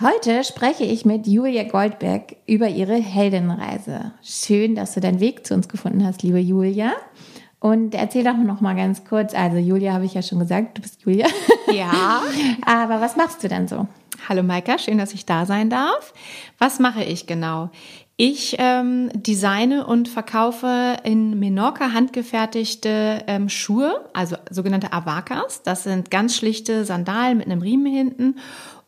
Heute spreche ich mit Julia Goldberg über ihre Heldenreise. Schön, dass du deinen Weg zu uns gefunden hast, liebe Julia. Und erzähl doch noch mal ganz kurz. Also Julia habe ich ja schon gesagt, du bist Julia. Ja. Aber was machst du denn so? Hallo Maika, schön, dass ich da sein darf. Was mache ich genau? Ich ähm, designe und verkaufe in Menorca handgefertigte ähm, Schuhe, also sogenannte Avakas. Das sind ganz schlichte Sandalen mit einem Riemen hinten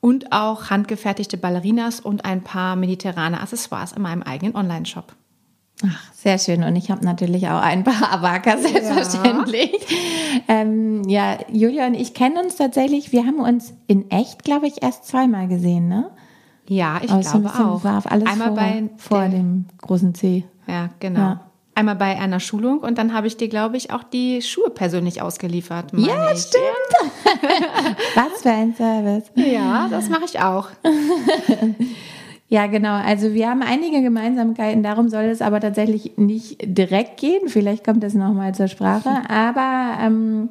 und auch handgefertigte Ballerinas und ein paar mediterrane Accessoires in meinem eigenen Online-Shop. Ach, sehr schön. Und ich habe natürlich auch ein paar Avaka, selbstverständlich. Ja. Ähm, ja, Julia und ich kennen uns tatsächlich. Wir haben uns in echt, glaube ich, erst zweimal gesehen, ne? Ja, ich Aber glaube auch. War alles Einmal vor, bei vor dem, dem großen C. Ja, genau. Ja. Einmal bei einer Schulung und dann habe ich dir, glaube ich, auch die Schuhe persönlich ausgeliefert. Ja, ich. stimmt. Was für ein Service. Ja, das mache ich auch. Ja, genau. Also wir haben einige Gemeinsamkeiten. Darum soll es aber tatsächlich nicht direkt gehen. Vielleicht kommt das nochmal zur Sprache. Aber ähm,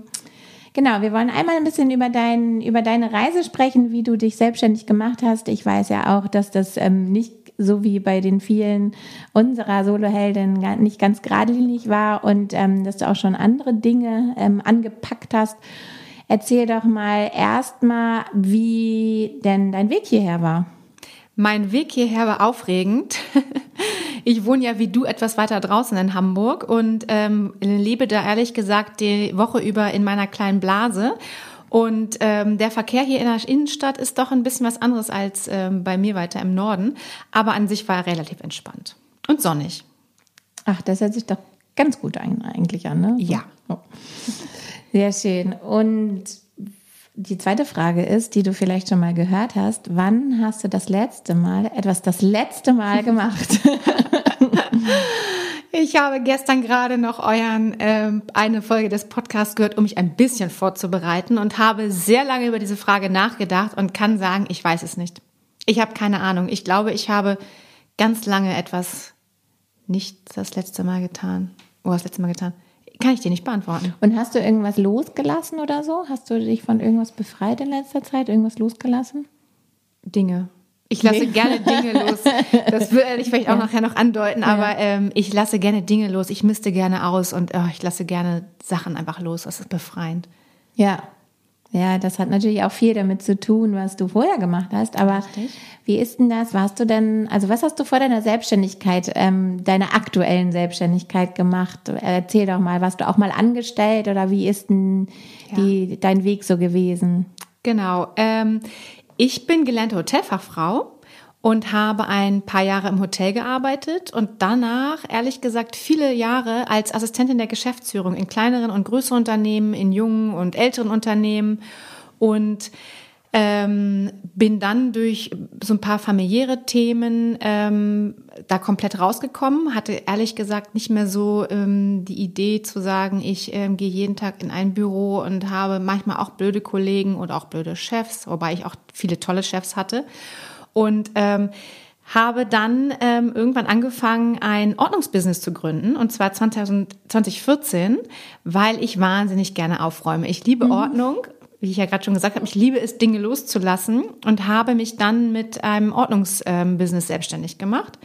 genau, wir wollen einmal ein bisschen über, dein, über deine Reise sprechen, wie du dich selbstständig gemacht hast. Ich weiß ja auch, dass das ähm, nicht so wie bei den vielen unserer Solohelden nicht ganz geradlinig war und ähm, dass du auch schon andere Dinge ähm, angepackt hast. Erzähl doch mal erstmal, wie denn dein Weg hierher war. Mein Weg hierher war aufregend. Ich wohne ja wie du etwas weiter draußen in Hamburg und ähm, lebe da ehrlich gesagt die Woche über in meiner kleinen Blase. Und ähm, der Verkehr hier in der Innenstadt ist doch ein bisschen was anderes als ähm, bei mir weiter im Norden. Aber an sich war er relativ entspannt und sonnig. Ach, das hört sich doch ganz gut eigentlich an, ne? Ja. Oh. Sehr schön. Und die zweite Frage ist, die du vielleicht schon mal gehört hast, wann hast du das letzte Mal etwas das letzte Mal gemacht? Ich habe gestern gerade noch euren ähm, eine Folge des Podcasts gehört, um mich ein bisschen vorzubereiten und habe sehr lange über diese Frage nachgedacht und kann sagen, ich weiß es nicht. Ich habe keine Ahnung. Ich glaube, ich habe ganz lange etwas nicht das letzte Mal getan. Oh, das letzte Mal getan. Kann ich dir nicht beantworten. Und hast du irgendwas losgelassen oder so? Hast du dich von irgendwas befreit in letzter Zeit? Irgendwas losgelassen? Dinge. Ich lasse nee. gerne Dinge los. Das würde ich vielleicht auch ja. nachher noch andeuten, aber ähm, ich lasse gerne Dinge los. Ich misste gerne aus und oh, ich lasse gerne Sachen einfach los. Das ist befreiend. Ja. Ja, das hat natürlich auch viel damit zu tun, was du vorher gemacht hast. Aber Richtig. wie ist denn das? Warst du denn, also was hast du vor deiner Selbstständigkeit, ähm, deiner aktuellen Selbstständigkeit gemacht? Erzähl doch mal, warst du auch mal angestellt oder wie ist denn ja. die, dein Weg so gewesen? Genau. Ähm, ich bin gelernte Hotelfachfrau und habe ein paar Jahre im Hotel gearbeitet und danach, ehrlich gesagt, viele Jahre als Assistentin der Geschäftsführung in kleineren und größeren Unternehmen, in jungen und älteren Unternehmen. Und ähm, bin dann durch so ein paar familiäre Themen ähm, da komplett rausgekommen, hatte ehrlich gesagt nicht mehr so ähm, die Idee zu sagen, ich ähm, gehe jeden Tag in ein Büro und habe manchmal auch blöde Kollegen oder auch blöde Chefs, wobei ich auch viele tolle Chefs hatte. Und ähm, habe dann ähm, irgendwann angefangen, ein Ordnungsbusiness zu gründen, und zwar 2000, 2014, weil ich wahnsinnig gerne aufräume. Ich liebe mhm. Ordnung wie ich ja gerade schon gesagt habe, ich liebe es, Dinge loszulassen und habe mich dann mit einem Ordnungsbusiness selbstständig gemacht.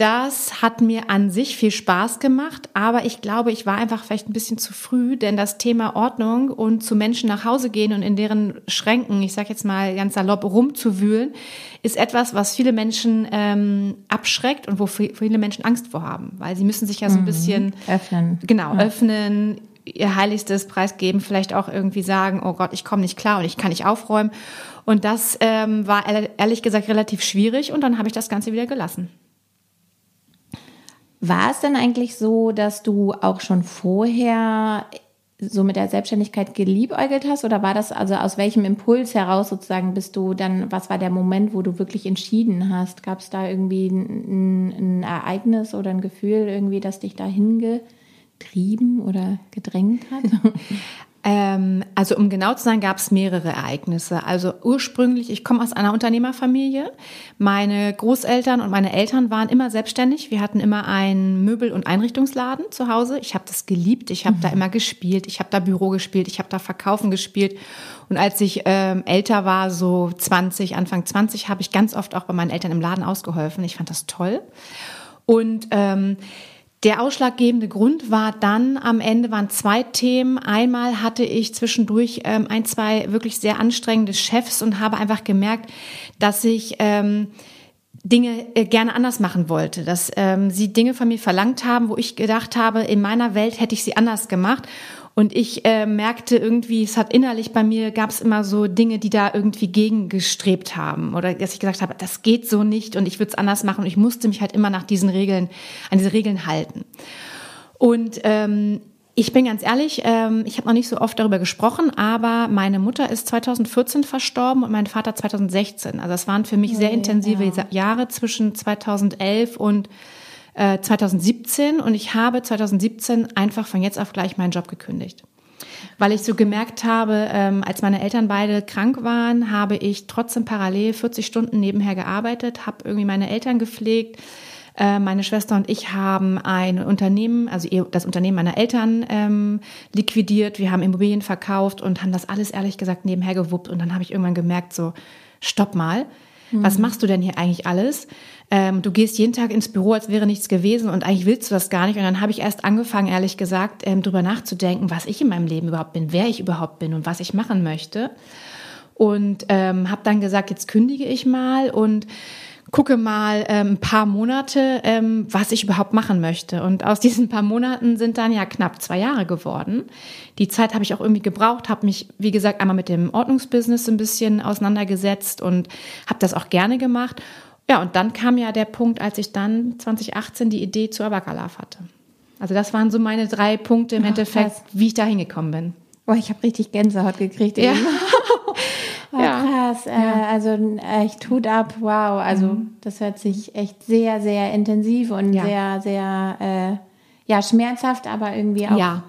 Das hat mir an sich viel Spaß gemacht, aber ich glaube, ich war einfach vielleicht ein bisschen zu früh, denn das Thema Ordnung und zu Menschen nach Hause gehen und in deren Schränken, ich sage jetzt mal ganz salopp, rumzuwühlen, ist etwas, was viele Menschen ähm, abschreckt und wo viele Menschen Angst vor haben, weil sie müssen sich ja so ein mhm. bisschen öffnen. Genau, ja. öffnen, ihr Heiligstes preisgeben, vielleicht auch irgendwie sagen, oh Gott, ich komme nicht klar und ich kann nicht aufräumen. Und das ähm, war ehrlich gesagt relativ schwierig und dann habe ich das Ganze wieder gelassen. War es denn eigentlich so, dass du auch schon vorher so mit der Selbstständigkeit geliebäugelt hast oder war das also aus welchem Impuls heraus sozusagen bist du dann, was war der Moment, wo du wirklich entschieden hast? Gab es da irgendwie ein, ein, Ereignis oder ein Gefühl irgendwie, das dich dahin getrieben oder gedrängt hat? Ähm, also um genau zu sein, gab es mehrere Ereignisse. Also ursprünglich, ich komme aus einer Unternehmerfamilie. Meine Großeltern und meine Eltern waren immer selbstständig. Wir hatten immer einen Möbel- und Einrichtungsladen zu Hause. Ich habe das geliebt. Ich habe mhm. da immer gespielt. Ich habe da Büro gespielt. Ich habe da Verkaufen gespielt. Und als ich ähm, älter war, so 20, Anfang 20, habe ich ganz oft auch bei meinen Eltern im Laden ausgeholfen. Ich fand das toll. Und ähm, der ausschlaggebende Grund war dann am Ende waren zwei Themen. Einmal hatte ich zwischendurch ähm, ein, zwei wirklich sehr anstrengende Chefs und habe einfach gemerkt, dass ich ähm, Dinge äh, gerne anders machen wollte, dass ähm, sie Dinge von mir verlangt haben, wo ich gedacht habe, in meiner Welt hätte ich sie anders gemacht. Und ich äh, merkte irgendwie, es hat innerlich bei mir, gab es immer so Dinge, die da irgendwie gegengestrebt haben. Oder dass ich gesagt habe, das geht so nicht und ich würde es anders machen. Und ich musste mich halt immer nach diesen Regeln, an diese Regeln halten. Und ähm, ich bin ganz ehrlich, ähm, ich habe noch nicht so oft darüber gesprochen, aber meine Mutter ist 2014 verstorben und mein Vater 2016. Also das waren für mich sehr intensive ja. Jahre zwischen 2011 und 2017 äh, und ich habe 2017 einfach von jetzt auf gleich meinen Job gekündigt. Weil ich so gemerkt habe, ähm, als meine Eltern beide krank waren, habe ich trotzdem parallel 40 Stunden nebenher gearbeitet, habe irgendwie meine Eltern gepflegt. Äh, meine Schwester und ich haben ein Unternehmen, also das Unternehmen meiner Eltern ähm, liquidiert. Wir haben Immobilien verkauft und haben das alles ehrlich gesagt nebenher gewuppt. Und dann habe ich irgendwann gemerkt, so, stopp mal, was mhm. machst du denn hier eigentlich alles? Ähm, du gehst jeden Tag ins Büro, als wäre nichts gewesen und eigentlich willst du das gar nicht. Und dann habe ich erst angefangen, ehrlich gesagt, ähm, drüber nachzudenken, was ich in meinem Leben überhaupt bin, wer ich überhaupt bin und was ich machen möchte. Und ähm, habe dann gesagt, jetzt kündige ich mal und gucke mal ähm, ein paar Monate, ähm, was ich überhaupt machen möchte. Und aus diesen paar Monaten sind dann ja knapp zwei Jahre geworden. Die Zeit habe ich auch irgendwie gebraucht, habe mich, wie gesagt, einmal mit dem Ordnungsbusiness ein bisschen auseinandergesetzt und habe das auch gerne gemacht. Ja, und dann kam ja der Punkt, als ich dann 2018 die Idee zu Abakalaf hatte. Also das waren so meine drei Punkte im Ach, Endeffekt, krass. wie ich da hingekommen bin. Boah, ich habe richtig Gänsehaut gekriegt. Ja. oh, ja. Krass. Äh, ja. Also echt Hut ab, wow. Also mhm. das hört sich echt sehr, sehr intensiv und ja. sehr, sehr äh, ja, schmerzhaft, aber irgendwie auch ja.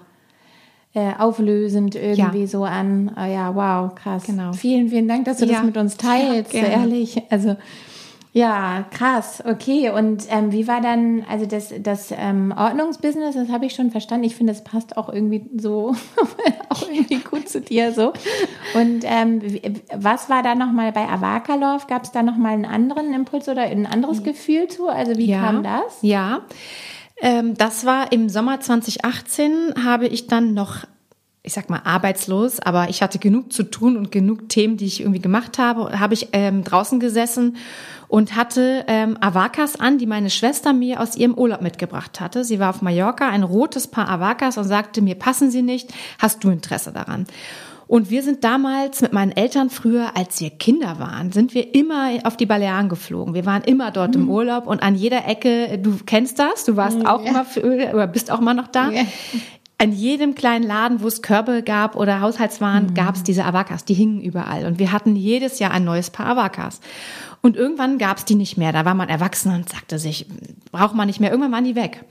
äh, auflösend irgendwie so an. Oh, ja, wow, krass. Genau. Vielen, vielen Dank, dass du das mit uns teilst, ehrlich. Also ja, krass, okay. Und ähm, wie war dann, also das, das ähm, Ordnungsbusiness, das habe ich schon verstanden. Ich finde, das passt auch irgendwie so, auch irgendwie gut zu dir so. Und ähm, was war da nochmal bei Avakalov? Gab es da nochmal einen anderen Impuls oder ein anderes Gefühl zu? Also wie ja, kam das? Ja, ähm, das war im Sommer 2018, habe ich dann noch ich sag mal, arbeitslos, aber ich hatte genug zu tun und genug Themen, die ich irgendwie gemacht habe, habe ich ähm, draußen gesessen und hatte ähm, Avakas an, die meine Schwester mir aus ihrem Urlaub mitgebracht hatte. Sie war auf Mallorca, ein rotes Paar Avakas und sagte, mir passen sie nicht, hast du Interesse daran? Und wir sind damals mit meinen Eltern früher, als wir Kinder waren, sind wir immer auf die Balearen geflogen. Wir waren immer dort mhm. im Urlaub und an jeder Ecke, du kennst das, du warst ja. auch immer für, oder bist auch immer noch da. Ja an jedem kleinen Laden, wo es Körbe gab oder Haushaltswaren, mhm. gab es diese Avakas. Die hingen überall. Und wir hatten jedes Jahr ein neues Paar Avakas. Und irgendwann gab es die nicht mehr. Da war man erwachsen und sagte sich, braucht man nicht mehr. Irgendwann waren die weg.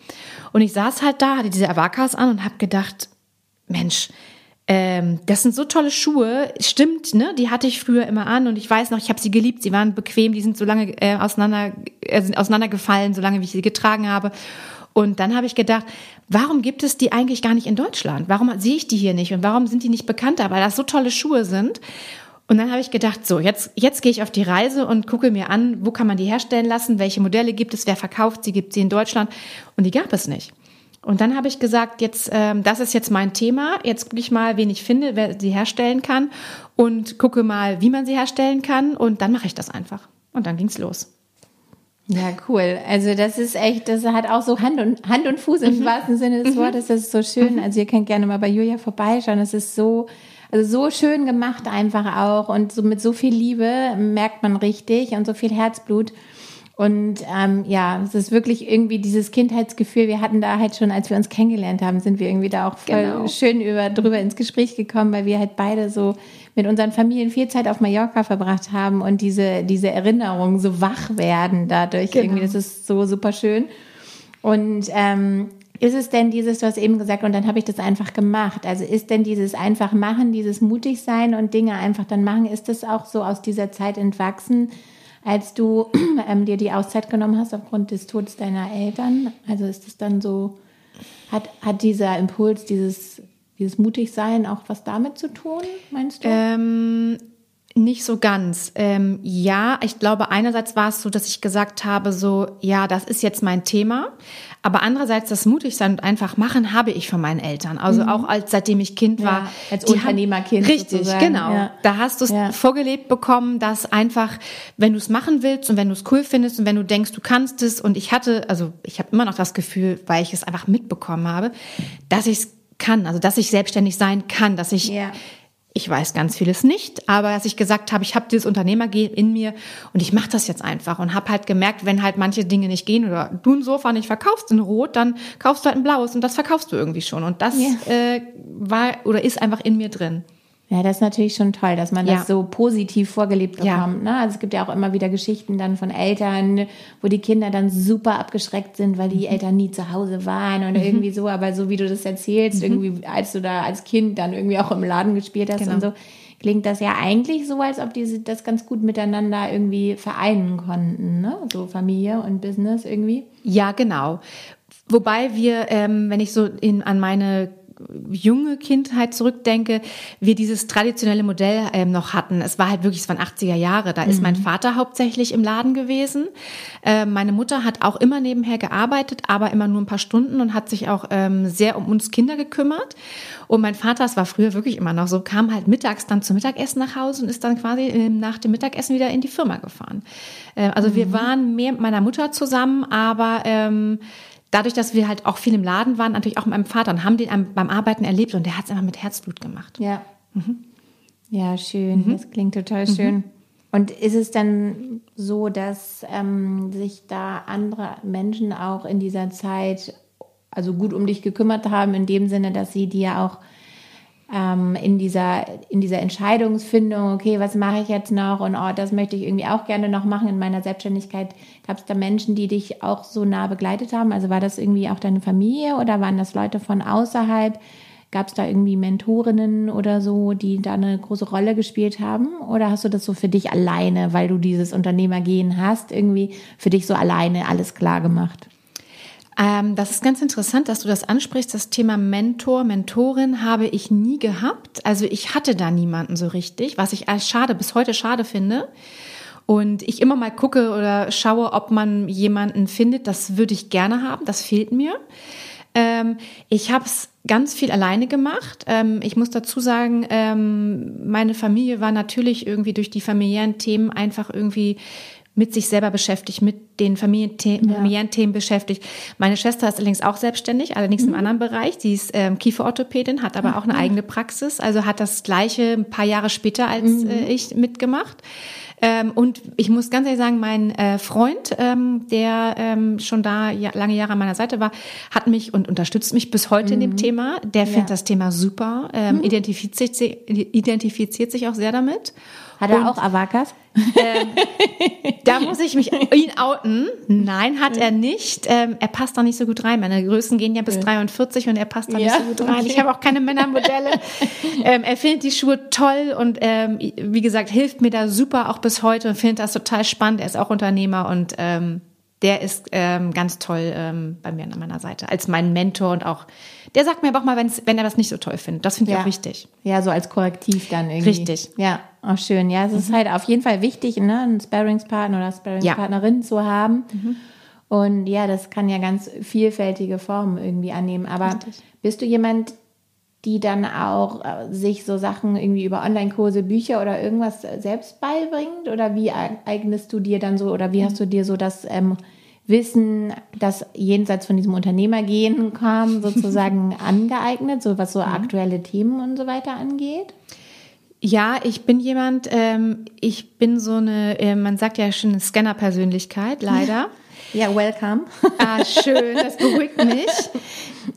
Und ich saß halt da, hatte diese Avakas an und habe gedacht, Mensch, ähm, das sind so tolle Schuhe. Stimmt, ne? Die hatte ich früher immer an und ich weiß noch, ich habe sie geliebt. Sie waren bequem, die sind so lange äh, auseinander, äh, sind auseinandergefallen, solange wie ich sie getragen habe. Und dann habe ich gedacht, warum gibt es die eigentlich gar nicht in Deutschland? Warum sehe ich die hier nicht? Und warum sind die nicht bekannter? Weil das so tolle Schuhe sind. Und dann habe ich gedacht, so, jetzt, jetzt gehe ich auf die Reise und gucke mir an, wo kann man die herstellen lassen, welche Modelle gibt es, wer verkauft sie, gibt sie in Deutschland. Und die gab es nicht. Und dann habe ich gesagt, jetzt, ähm, das ist jetzt mein Thema. Jetzt gucke ich mal, wen ich finde, wer sie herstellen kann und gucke mal, wie man sie herstellen kann. Und dann mache ich das einfach. Und dann ging's los. Ja, cool. Also das ist echt, das hat auch so Hand und, Hand und Fuß im mhm. wahrsten Sinne des mhm. Wortes. Das ist so schön. Mhm. Also ihr könnt gerne mal bei Julia vorbeischauen. Es ist so, also so schön gemacht einfach auch und so mit so viel Liebe merkt man richtig und so viel Herzblut. Und ähm, ja, es ist wirklich irgendwie dieses Kindheitsgefühl. Wir hatten da halt schon, als wir uns kennengelernt haben, sind wir irgendwie da auch voll Genau. schön über, drüber ins Gespräch gekommen, weil wir halt beide so mit unseren Familien viel Zeit auf Mallorca verbracht haben und diese, diese Erinnerungen so wach werden dadurch. Genau. Irgendwie, das ist so super schön. Und ähm, ist es denn dieses, du hast eben gesagt, und dann habe ich das einfach gemacht. Also ist denn dieses einfach machen, dieses mutig sein und Dinge einfach dann machen, ist das auch so aus dieser Zeit entwachsen, als du ähm, dir die Auszeit genommen hast aufgrund des Todes deiner Eltern? Also ist es dann so, hat, hat dieser Impuls, dieses, dieses mutig sein auch was damit zu tun, meinst du? Ähm, nicht so ganz. Ähm, ja, ich glaube, einerseits war es so, dass ich gesagt habe, so, ja, das ist jetzt mein Thema. Aber andererseits das mutig sein und einfach machen habe ich von meinen Eltern. Also auch als seitdem ich Kind war. Mhm. Ja, als haben- Unternehmerkind Richtig, sozusagen, genau. ja. Da hast du es Ja. vorgelebt bekommen, dass einfach, wenn du es machen willst und wenn du es cool findest und wenn du denkst, du kannst es und ich hatte, also ich habe immer noch das Gefühl, weil ich es einfach mitbekommen habe, dass ich es kann, also dass ich selbstständig sein kann, dass ich. Ich weiß ganz vieles nicht, aber dass ich gesagt habe, ich habe dieses Unternehmergehen in mir und ich mache das jetzt einfach und habe halt gemerkt, wenn halt manche Dinge nicht gehen oder du ein Sofa nicht verkaufst in Rot, dann kaufst du halt ein blaues und das verkaufst du irgendwie schon und das Ja. äh, war oder ist einfach in mir drin. Ja, das ist natürlich schon toll, dass man Ja. das so positiv vorgelebt Ja. bekommt. Ne? Also es gibt ja auch immer wieder Geschichten dann von Eltern, wo die Kinder dann super abgeschreckt sind, weil Mhm. die Eltern nie zu Hause waren und irgendwie so. Aber so wie du das erzählst, irgendwie als du da als Kind dann irgendwie auch im Laden gespielt hast Mhm. Genau. und so, klingt das ja eigentlich so, als ob die das ganz gut miteinander irgendwie vereinen konnten. Ne? So Familie und Business irgendwie. Ja, genau. Wobei wir, ähm, wenn ich so in, an meine junge Kindheit zurückdenke, wir dieses traditionelle Modell ähm, noch hatten. Es war halt wirklich, es waren 80er Jahre. Da ist mein Vater hauptsächlich im Laden gewesen. Äh, meine Mutter hat auch immer nebenher gearbeitet, aber immer nur ein paar Stunden und hat sich auch ähm, sehr um uns Kinder gekümmert. Und mein Vater, es war früher wirklich immer noch so, kam halt mittags dann zum Mittagessen nach Hause und ist dann quasi ähm, nach dem Mittagessen wieder in die Firma gefahren. Äh, also wir waren mehr mit meiner Mutter zusammen, aber ähm, dadurch, dass wir halt auch viel im Laden waren, natürlich auch mit meinem Vater und haben den beim Arbeiten erlebt und der hat es einfach mit Herzblut gemacht. Ja. Mhm. Ja, schön. Das klingt total schön. Und ist es dann so, dass ähm, sich da andere Menschen auch in dieser Zeit also gut um dich gekümmert haben, in dem Sinne, dass sie dir auch ähm, in dieser in dieser Entscheidungsfindung, okay, was mache ich jetzt noch und oh, das möchte ich irgendwie auch gerne noch machen in meiner Selbstständigkeit. Gab es da Menschen, die dich auch so nah begleitet haben? Also war das irgendwie auch deine Familie oder waren das Leute von außerhalb? Gab es da irgendwie Mentorinnen oder so, die da eine große Rolle gespielt haben? Oder hast du das so für dich alleine, weil du dieses Unternehmergehen hast, irgendwie für dich so alleine alles klar gemacht? Ähm, das ist ganz interessant, dass du das ansprichst. Das Thema Mentor, Mentorin habe ich nie gehabt. Also ich hatte da niemanden so richtig, was ich als schade, bis heute schade finde. Und ich immer mal gucke oder schaue, ob man jemanden findet. Das würde ich gerne haben. Das fehlt mir. Ähm, ich habe es ganz viel alleine gemacht. Ähm, ich muss dazu sagen, ähm, meine Familie war natürlich irgendwie durch die familiären Themen einfach irgendwie mit sich selber beschäftigt, mit den Familienthe familiären Themen beschäftigt. Meine Schwester ist allerdings auch selbstständig, allerdings im anderen Bereich. Die ist ähm, Kieferorthopädin, hat aber auch eine eigene Praxis, also hat das gleiche ein paar Jahre später als äh, ich mitgemacht. Ähm, und ich muss ganz ehrlich sagen, mein äh, Freund, ähm, der ähm, schon da ja, lange Jahre an meiner Seite war, hat mich und unterstützt mich bis heute in dem Thema. Der findet das Thema super, ähm, identifiziert, si- identifiziert sich auch sehr damit. Hat er Und- auch Avakas? Da muss ich mich ihn outen. Nein, hat er nicht. Ähm, er passt da nicht so gut rein. Meine Größen gehen ja bis 43 und er passt da nicht Ja, so gut rein. Ich habe auch keine Männermodelle. ähm, er findet die Schuhe toll und ähm, wie gesagt, hilft mir da super auch bis heute und findet das total spannend. Er ist auch Unternehmer und ähm, der ist ähm, ganz toll ähm, bei mir an meiner Seite als mein Mentor und auch der sagt mir aber auch mal, wenn er das nicht so toll findet. Das finde ich auch wichtig. Ja, so als Korrektiv dann irgendwie. Richtig. Ja, auch schön. Ja, es ist halt auf jeden Fall wichtig, ne, einen Sparringspartner oder Sparringspartnerin zu haben. Und ja, das kann ja ganz vielfältige Formen irgendwie annehmen. Aber bist du jemand, die dann auch äh, sich so Sachen irgendwie über Online-Kurse, Bücher oder irgendwas äh, selbst beibringt? Oder wie eig- eignest du dir dann so, oder wie hast du dir so das ähm, Wissen, das jenseits von diesem Unternehmergehen kam, sozusagen angeeignet, so was so aktuelle Themen und so weiter angeht? Ja, ich bin jemand, ähm, ich bin so eine, äh, man sagt ja schon eine Scanner-Persönlichkeit, leider. Ja, welcome. Ah, schön, das beruhigt mich.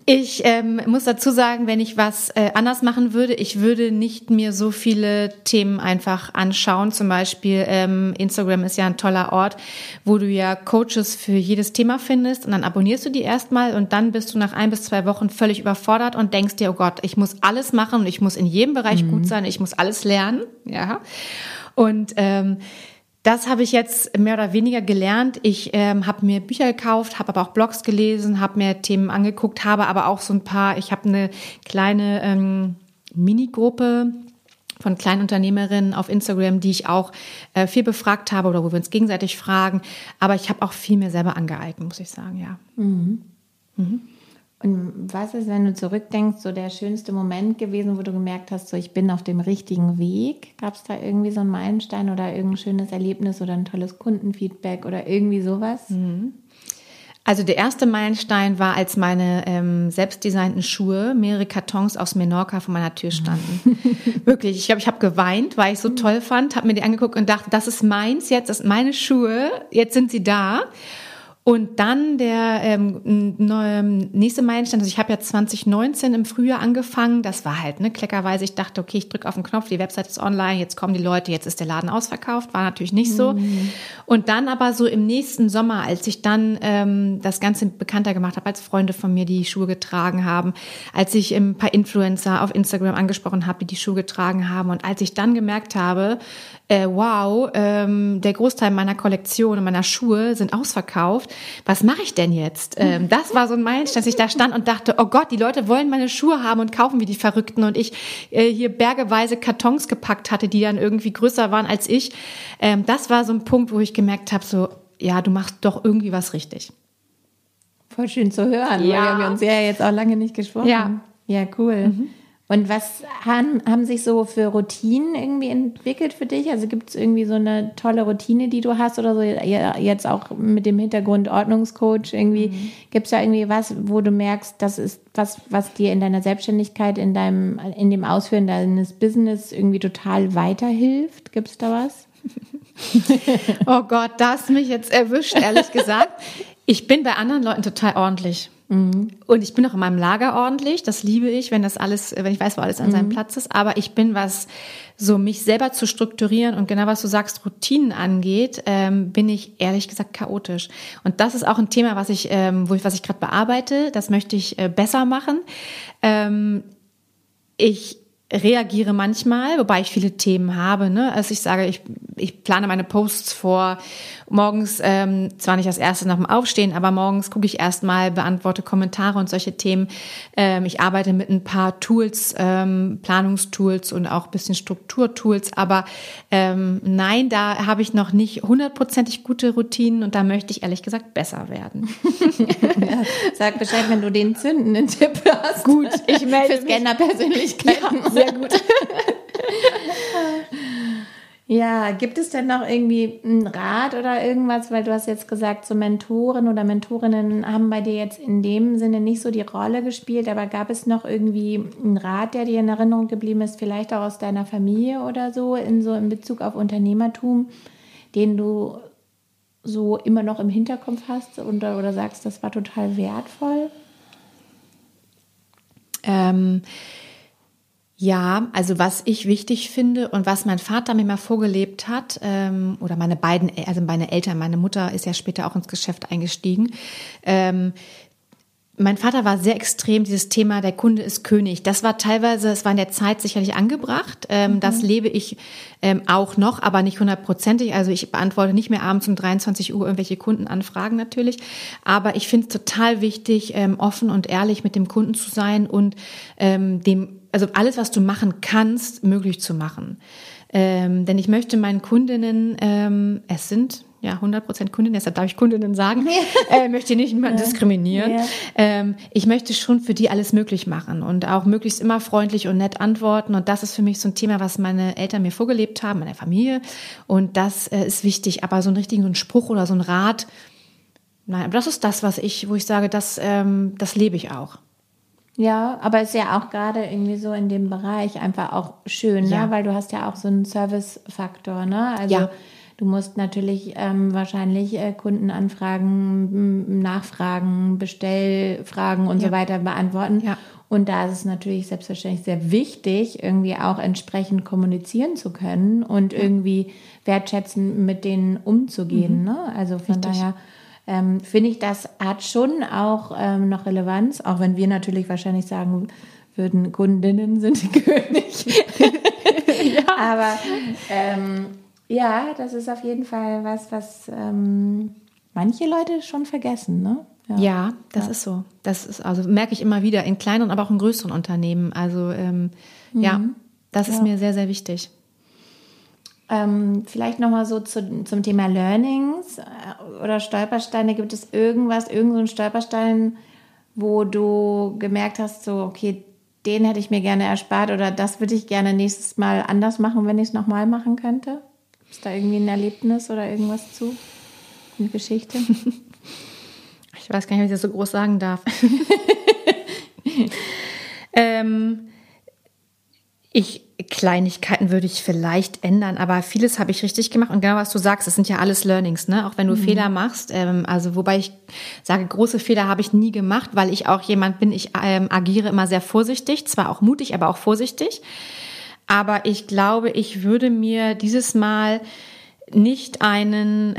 Ich ähm, muss dazu sagen, wenn ich was äh, anders machen würde, ich würde nicht mir so viele Themen einfach anschauen. Zum Beispiel ähm, Instagram ist ja ein toller Ort, wo du ja Coaches für jedes Thema findest und dann abonnierst du die erstmal und dann bist du nach ein bis zwei Wochen völlig überfordert und denkst dir, oh Gott, ich muss alles machen und ich muss in jedem Bereich mhm. gut sein, ich muss alles lernen. Ja. Und ähm, das habe ich jetzt mehr oder weniger gelernt. Ich ähm, habe mir Bücher gekauft, habe aber auch Blogs gelesen, habe mir Themen angeguckt, habe aber auch so ein paar, ich habe eine kleine ähm, Minigruppe von Kleinunternehmerinnen auf Instagram, die ich auch äh, viel befragt habe oder wo wir uns gegenseitig fragen. Aber ich habe auch viel mehr selber angeeignet, muss ich sagen, ja. Mhm. Mhm. Was ist, wenn du zurückdenkst, so der schönste Moment gewesen, wo du gemerkt hast, so ich bin auf dem richtigen Weg? Gab es da irgendwie so einen Meilenstein oder irgendein schönes Erlebnis oder ein tolles Kundenfeedback oder irgendwie sowas? Mhm. Also der erste Meilenstein war, als meine ähm, selbstdesignten Schuhe, mehrere Kartons aus Menorca vor meiner Tür standen. Wirklich, ich glaube, ich habe geweint, weil ich so toll fand, habe mir die angeguckt und dachte, das ist meins jetzt, das sind meine Schuhe, jetzt sind sie da. Und dann der ähm, neue, nächste Meilenstein, also ich habe ja 2019 im Frühjahr angefangen, das war halt ne kleckerweise, ich dachte, okay, ich drücke auf den Knopf, die Website ist online, jetzt kommen die Leute, jetzt ist der Laden ausverkauft, war natürlich nicht so. Mhm. Und dann aber so im nächsten Sommer, als ich dann ähm, das Ganze bekannter gemacht habe, als Freunde von mir die Schuhe getragen haben, als ich ein paar Influencer auf Instagram angesprochen habe, die die Schuhe getragen haben und als ich dann gemerkt habe, äh, wow, ähm, der Großteil meiner Kollektion und meiner Schuhe sind ausverkauft. Was mache ich denn jetzt? Ähm, das war so ein Meilenstein, dass ich da stand und dachte, oh Gott, die Leute wollen meine Schuhe haben und kaufen wie die Verrückten. Und ich äh, hier bergeweise Kartons gepackt hatte, die dann irgendwie größer waren als ich. Ähm, das war so ein Punkt, wo ich gemerkt habe, so, ja, du machst doch irgendwie was richtig. Voll schön zu hören, ja. weil wir uns ja jetzt auch lange nicht gesprochen Ja. Ja, cool. Mhm. Und was haben, haben sich so für Routinen irgendwie entwickelt für dich? Also gibt es irgendwie so eine tolle Routine, die du hast oder so? Jetzt auch mit dem Hintergrund Ordnungscoach irgendwie. Mhm. Gibt es da irgendwie was, wo du merkst, das ist was, was dir in deiner Selbstständigkeit, in deinem, in dem Ausführen deines Business irgendwie total weiterhilft? Gibt es da was? oh Gott, da hast mich jetzt erwischt, ehrlich gesagt. Ich bin bei anderen Leuten total ordentlich. Mhm. Und ich bin auch in meinem Lager ordentlich. Das liebe ich, wenn das alles, wenn ich weiß, wo alles an mhm. seinem Platz ist. Aber ich bin, was so mich selber zu strukturieren und genau was du sagst, Routinen angeht, ähm, bin ich ehrlich gesagt chaotisch. Und das ist auch ein Thema, was ich, ähm, wo ich, was ich gerade bearbeite. Das möchte ich äh, besser machen. Ähm, ich reagiere manchmal, wobei ich viele Themen habe. Ne? Also ich sage, ich, ich plane meine Posts vor morgens, ähm, zwar nicht als erstes nach dem Aufstehen, aber morgens gucke ich erstmal, beantworte Kommentare und solche Themen. Ähm, ich arbeite mit ein paar Tools, ähm, Planungstools und auch bisschen Strukturtools, aber ähm, nein, da habe ich noch nicht hundertprozentig gute Routinen und da möchte ich ehrlich gesagt besser werden. ja, sag Bescheid, wenn du den zündenden Tipp hast. Gut, ich melde Für Scanner-Persönlichkeiten. Ja, sehr gut. Ja, gibt es denn noch irgendwie einen Rat oder irgendwas, weil du hast jetzt gesagt, so Mentoren oder Mentorinnen haben bei dir jetzt in dem Sinne nicht so die Rolle gespielt, aber gab es noch irgendwie einen Rat, der dir in Erinnerung geblieben ist, vielleicht auch aus deiner Familie oder so, in so in Bezug auf Unternehmertum, den du so immer noch im Hinterkopf hast oder, oder sagst, das war total wertvoll? Ähm, ja, also was ich wichtig finde und was mein Vater mir mal vorgelebt hat, ähm, oder meine beiden, also meine Eltern, meine Mutter ist ja später auch ins Geschäft eingestiegen, ähm, mein Vater war sehr extrem, dieses Thema, der Kunde ist König. Das war teilweise, es war in der Zeit sicherlich angebracht. Ähm, mhm. Das lebe ich ähm, auch noch, aber nicht hundertprozentig. Also ich beantworte nicht mehr abends um 23 Uhr irgendwelche Kundenanfragen natürlich. Aber ich finde es total wichtig, ähm, offen und ehrlich mit dem Kunden zu sein und ähm, dem, also alles, was du machen kannst, möglich zu machen. Ähm, denn ich möchte meinen Kundinnen, ähm, es sind ja, 100% Kundin, deshalb darf ich Kundinnen sagen, äh, möchte nicht niemanden diskriminieren. Ja. Ähm, ich möchte schon für die alles möglich machen und auch möglichst immer freundlich und nett antworten. Und das ist für mich so ein Thema, was meine Eltern mir vorgelebt haben, meine Familie. Und das äh, ist wichtig. Aber so einen richtigen so einen Spruch oder so ein Rat, nein, aber das ist das, was ich, wo ich sage, das, ähm, das lebe ich auch. Ja, aber ist ja auch gerade irgendwie so in dem Bereich einfach auch schön, Ja. ne? weil du hast ja auch so einen Service-Faktor, ne? Also Ja. du musst natürlich ähm, wahrscheinlich äh, Kundenanfragen, Nachfragen, Bestellfragen und Ja. so weiter beantworten. Ja. Und da ist es natürlich selbstverständlich sehr wichtig, irgendwie auch entsprechend kommunizieren zu können und irgendwie wertschätzend mit denen umzugehen. Ne? Also von Mhm. Richtig. daher ähm, finde ich, das hat schon auch ähm, noch Relevanz, auch wenn wir natürlich wahrscheinlich sagen würden, Kundinnen sind König. Aber ähm, ja, das ist auf jeden Fall was, was ähm, manche Leute schon vergessen. Ne? Ja, das ist so. Das ist also merke ich immer wieder in kleineren, aber auch in größeren Unternehmen. Also ähm, ja, das ist mir sehr, sehr wichtig. Ähm, vielleicht nochmal so zu, zum Thema Learnings äh, oder Stolpersteine. Gibt es irgendwas, irgendeinen so Stolperstein, wo du gemerkt hast, so, okay, den hätte ich mir gerne erspart oder das würde ich gerne nächstes Mal anders machen, wenn ich es nochmal machen könnte? Ist da irgendwie ein Erlebnis oder irgendwas zu? Eine Geschichte? Ich weiß gar nicht, ob ich das so groß sagen darf. ähm, ich, Kleinigkeiten würde ich vielleicht ändern, aber vieles habe ich richtig gemacht. Und genau was du sagst, das sind ja alles Learnings, ne? Auch wenn du Fehler machst. Ähm, also wobei ich sage, große Fehler habe ich nie gemacht, weil ich auch jemand bin, ich ähm, agiere immer sehr vorsichtig, zwar auch mutig, aber auch vorsichtig. Aber ich glaube, ich würde mir dieses Mal nicht einen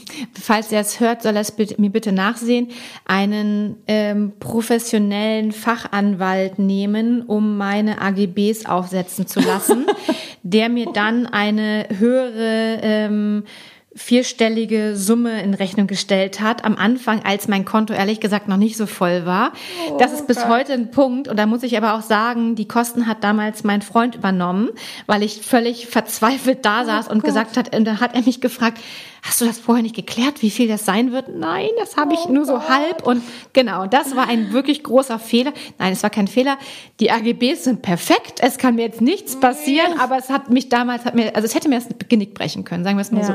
falls er es hört, soll er es mir bitte nachsehen, einen ähm, professionellen Fachanwalt nehmen, um meine AGBs aufsetzen zu lassen, der mir dann eine höhere ähm, vierstellige Summe in Rechnung gestellt hat, am Anfang, als mein Konto ehrlich gesagt noch nicht so voll war. das ist bis heute ein Punkt. Und da muss ich aber auch sagen, die Kosten hat damals mein Freund übernommen, weil ich völlig verzweifelt da saß und gesagt hat, und da hat er mich gefragt, hast du das vorher nicht geklärt, wie viel das sein wird? Nein, das habe ich nur so halb. Und genau, das war ein wirklich großer Fehler. Nein, es war kein Fehler. Die AGBs sind perfekt. Es kann mir jetzt nichts passieren, aber es hat mich damals, hat mir, also es hätte mir das Genick brechen können, sagen wir es mal Ja. so.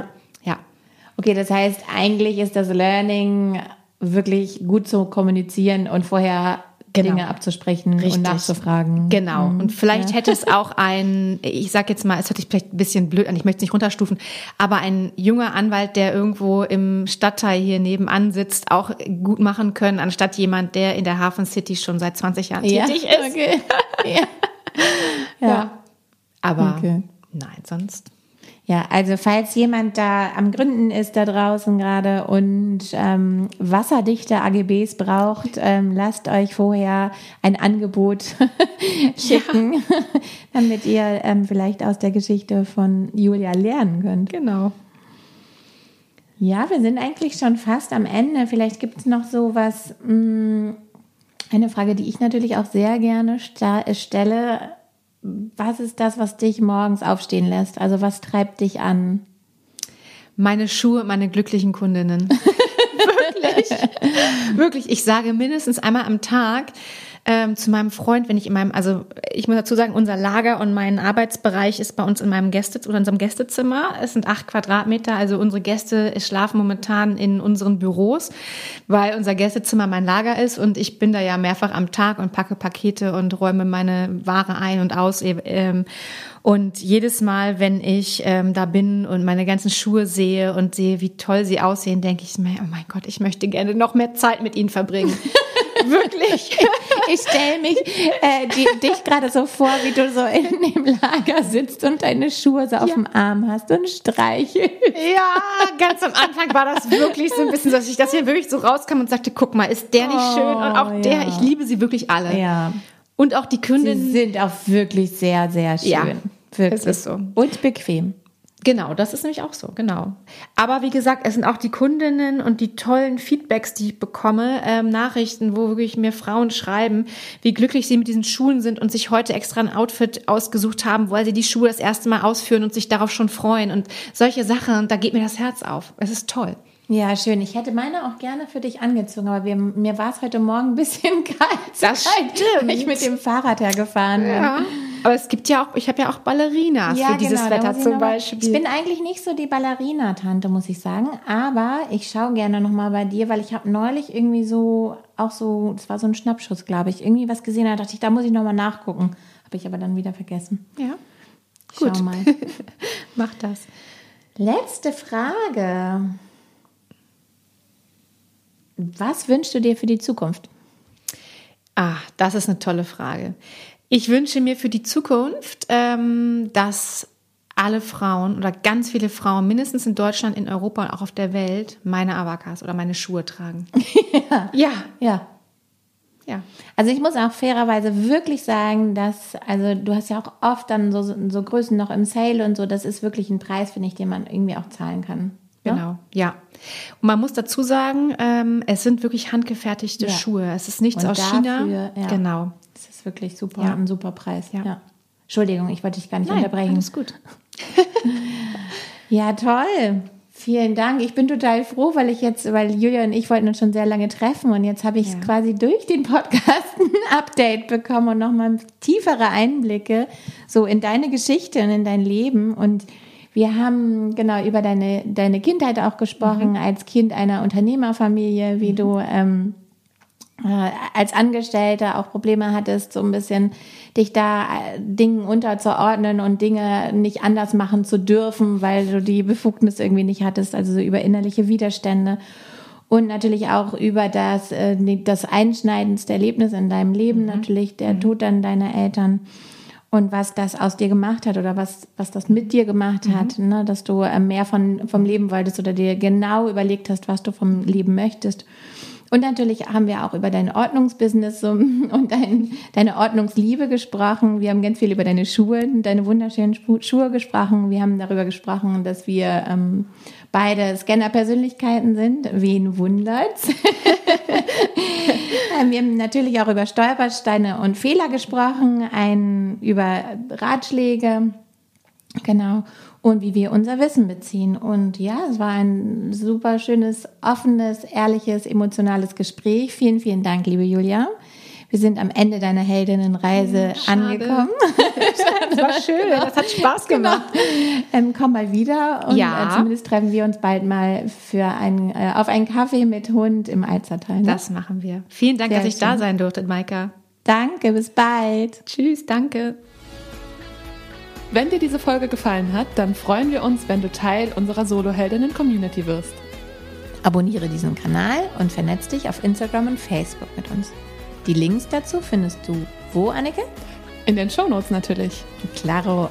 Ja. Okay, das heißt, eigentlich ist das Learning wirklich gut zu kommunizieren und vorher Genau. Dinge abzusprechen Richtig. und nachzufragen. Genau. Und vielleicht hätte es auch ein, ich sag jetzt mal, es hört sich vielleicht ein bisschen blöd an, ich möchte es nicht runterstufen, aber ein junger Anwalt, der irgendwo im Stadtteil hier nebenan sitzt, auch gut machen können, anstatt jemand, der in der Hafen City schon seit 20 Jahren Ja, tätig ist. okay. ja. Ja. Aber Okay. nein, sonst. Ja, also falls jemand da am Gründen ist da draußen gerade und ähm, wasserdichte AGBs braucht, ähm, lasst euch vorher ein Angebot schicken, damit ihr ähm, vielleicht aus der Geschichte von Julia lernen könnt. Genau. Ja, wir sind eigentlich schon fast am Ende. Vielleicht gibt es noch so was, mh, eine Frage, die ich natürlich auch sehr gerne sta- stelle. Was ist das, was dich morgens aufstehen lässt? Also was treibt dich an? Meine Schuhe, meine glücklichen Kundinnen. Wirklich. Wirklich. Ich sage mindestens einmal am Tag ähm, zu meinem Freund, wenn ich in meinem, also ich muss dazu sagen, unser Lager und mein Arbeitsbereich ist bei uns in meinem Gäste oder in unserem Gästezimmer. Es sind acht Quadratmeter. Also unsere Gäste schlafen momentan in unseren Büros, weil unser Gästezimmer mein Lager ist und ich bin da ja mehrfach am Tag und packe Pakete und räume meine Ware ein und aus. Ähm, und jedes Mal, wenn ich ähm, da bin und meine ganzen Schuhe sehe und sehe, wie toll sie aussehen, denke ich mir, oh mein Gott, ich möchte gerne noch mehr Zeit mit ihnen verbringen. Wirklich. Ich stelle mich äh, die, dich gerade so vor, wie du so in dem Lager sitzt und deine Schuhe so auf dem Arm hast und streichelst. Ja, ganz am Anfang war das wirklich so ein bisschen, dass ich das hier wirklich so rauskam und sagte, guck mal, ist der nicht schön? Und auch Oh, der, ja. ich liebe sie wirklich alle. Ja, Und auch die sie Kundin. sind auch wirklich sehr, sehr schön. Ja, wirklich. es ist so. Und bequem. Genau, das ist nämlich auch so, genau. Aber wie gesagt, es sind auch die Kundinnen und die tollen Feedbacks, die ich bekomme, ähm, Nachrichten, wo wirklich mir Frauen schreiben, wie glücklich sie mit diesen Schuhen sind und sich heute extra ein Outfit ausgesucht haben, weil sie die Schuhe das erste Mal ausführen und sich darauf schon freuen und solche Sachen. Und da geht mir das Herz auf. Es ist toll. Ja, schön. Ich hätte meine auch gerne für dich angezogen, aber wir, mir war es heute Morgen ein bisschen kalt. Das stimmt. ich mit dem Fahrrad hergefahren bin. Ja. Aber es gibt ja auch, ich habe ja auch Ballerinas für dieses genau, Wetter zum Beispiel. Ich bin eigentlich nicht so die Ballerina-Tante, muss ich sagen. Aber ich schaue gerne nochmal bei dir, weil ich habe neulich irgendwie so, auch so, das war so ein Schnappschuss, glaube ich, irgendwie was gesehen. Da dachte ich, da muss ich nochmal nachgucken. Habe ich aber dann wieder vergessen. ja, Schau Gut. mal. mach das. Letzte Frage. Was wünschst du dir für die Zukunft? Ah, das ist eine tolle Frage. Ich wünsche mir für die Zukunft, ähm, dass alle Frauen oder ganz viele Frauen, mindestens in Deutschland, in Europa und auch auf der Welt, meine Avakas oder meine Schuhe tragen. ja. Ja. Ja. Ja. Also ich muss auch fairerweise wirklich sagen, dass, also du hast ja auch oft dann so, so Größen noch im Sale und so, das ist wirklich ein Preis, finde ich, den man irgendwie auch zahlen kann. ne? Genau, ja. Und man muss dazu sagen, ähm, es sind wirklich handgefertigte Ja. Schuhe. Es ist nichts Und aus China. dafür, ja. Genau. Wirklich super, Ja. ein super Preis. Ja. Ja. Entschuldigung, ich wollte dich gar nicht unterbrechen. alles gut. Ja, toll. Vielen Dank. Ich bin total froh, weil ich jetzt, weil Julia und ich wollten uns schon sehr lange treffen und jetzt habe ich Ja. quasi durch den Podcast ein Update bekommen und nochmal tiefere Einblicke so in deine Geschichte und in dein Leben und wir haben genau über deine, deine Kindheit auch gesprochen, als Kind einer Unternehmerfamilie, wie du ähm, äh, als Angestellter auch Probleme hattest, so ein bisschen dich da äh, Dingen unterzuordnen und Dinge nicht anders machen zu dürfen, weil du die Befugnis irgendwie nicht hattest, also so über innerliche Widerstände. Und natürlich auch über das, äh, das einschneidendste Erlebnis in deinem Leben, natürlich der Tod dann deiner Eltern und was das aus dir gemacht hat oder was, was das mit dir gemacht hat, ne? dass du äh, mehr von, vom Leben wolltest oder dir genau überlegt hast, was du vom Leben möchtest. Und natürlich haben wir auch über dein Ordnungsbusiness und dein, deine Ordnungsliebe gesprochen. Wir haben ganz viel über deine Schuhe, deine wunderschönen Schu- Schuhe gesprochen. Wir haben darüber gesprochen, dass wir ähm, beide Scanner-Persönlichkeiten sind. Wen wundert's? Ähm, Wir haben natürlich auch über Stolpersteine und Fehler gesprochen, ein, über Ratschläge, genau, und wie wir unser Wissen beziehen. Und ja, es war ein super schönes, offenes, ehrliches, emotionales Gespräch. Vielen, vielen Dank, liebe Julia. Wir sind am Ende deiner Heldinnenreise Schade. angekommen. Das war schön. Das hat Spaß gemacht. Ähm, komm mal wieder und Ja. äh, zumindest treffen wir uns bald mal für ein, äh, auf einen Kaffee mit Hund im Alzertal. Ne? Das machen wir. Vielen Dank, Sehr dass ich da schön. sein durfte, Maika. Danke, bis bald. Tschüss, danke. Wenn dir diese Folge gefallen hat, dann freuen wir uns, wenn du Teil unserer Solo-Heldinnen-Community wirst. Abonniere diesen Kanal und vernetz dich auf Instagram und Facebook mit uns. Die Links dazu findest du wo, Anneke? In den Shownotes natürlich. Claro.